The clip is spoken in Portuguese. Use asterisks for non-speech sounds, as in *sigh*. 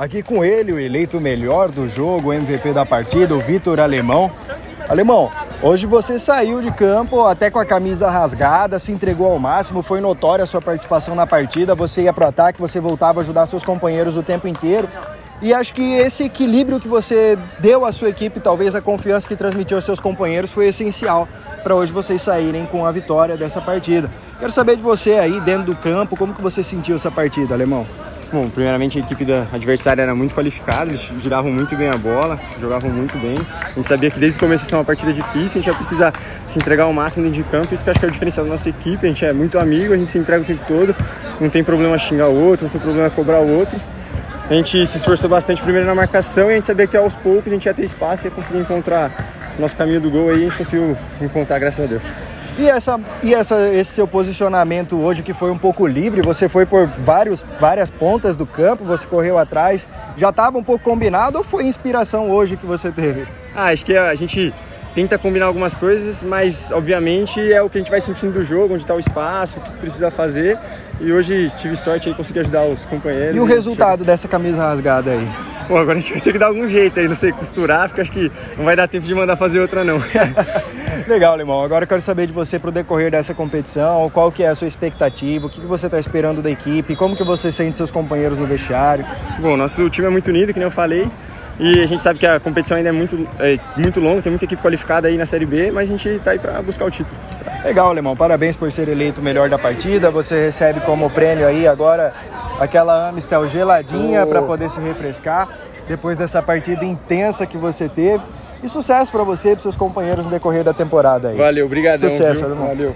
Aqui com ele, o eleito melhor do jogo, o MVP da partida, o Vitor Alemão. Alemão, hoje você saiu de campo até com a camisa rasgada, se entregou ao máximo, foi notória a sua participação na partida, você ia pro ataque, você voltava a ajudar seus companheiros o tempo inteiro. E acho que esse equilíbrio que você deu à sua equipe, talvez a confiança que transmitiu aos seus companheiros, foi essencial para hoje vocês saírem com a vitória dessa partida. Quero saber de você aí dentro do campo, como que você sentiu essa partida, Alemão? Bom, primeiramente a equipe da adversária era muito qualificada, eles giravam muito bem a bola, jogavam muito bem. A gente sabia que desde o começo ia ser uma partida difícil, a gente ia precisar se entregar ao máximo dentro de campo, isso que eu acho que é o diferencial da nossa equipe, a gente é muito amigo, a gente se entrega o tempo todo, não tem problema xingar o outro, não tem problema cobrar o outro. A gente se esforçou bastante primeiro na marcação e a gente sabia que aos poucos a gente ia ter espaço e ia conseguir encontrar nosso caminho do gol aí, a gente conseguiu encontrar, graças a Deus. E, essa, e essa, esse seu posicionamento hoje que foi um pouco livre, você foi por vários, várias pontas do campo, você correu atrás, já estava um pouco combinado ou foi inspiração hoje que você teve? Ah, acho que a gente tenta combinar algumas coisas, mas obviamente é o que a gente vai sentindo do jogo, onde está o espaço, o que precisa fazer. E hoje tive sorte aí consegui ajudar os companheiros. E o resultado dessa camisa rasgada aí? Pô, agora a gente vai ter que dar algum jeito aí, não sei, costurar, porque acho que não vai dar tempo de mandar fazer outra não. *laughs* Legal, Limão. Agora eu quero saber de você para o decorrer dessa competição, qual que é a sua expectativa, o que, que você está esperando da equipe, como que você sente seus companheiros no vestiário? Bom, nosso time é muito unido, que nem eu falei, e a gente sabe que a competição ainda é muito, é, muito longa, tem muita equipe qualificada aí na Série B, mas a gente está aí para buscar o título. Legal, Alemão. Parabéns por ser eleito o melhor da partida. Você recebe como prêmio aí agora aquela Amistel geladinha oh. para poder se refrescar depois dessa partida intensa que você teve. E sucesso para você e para seus companheiros no decorrer da temporada aí. Valeu, obrigado. Sucesso, Alemão. Valeu.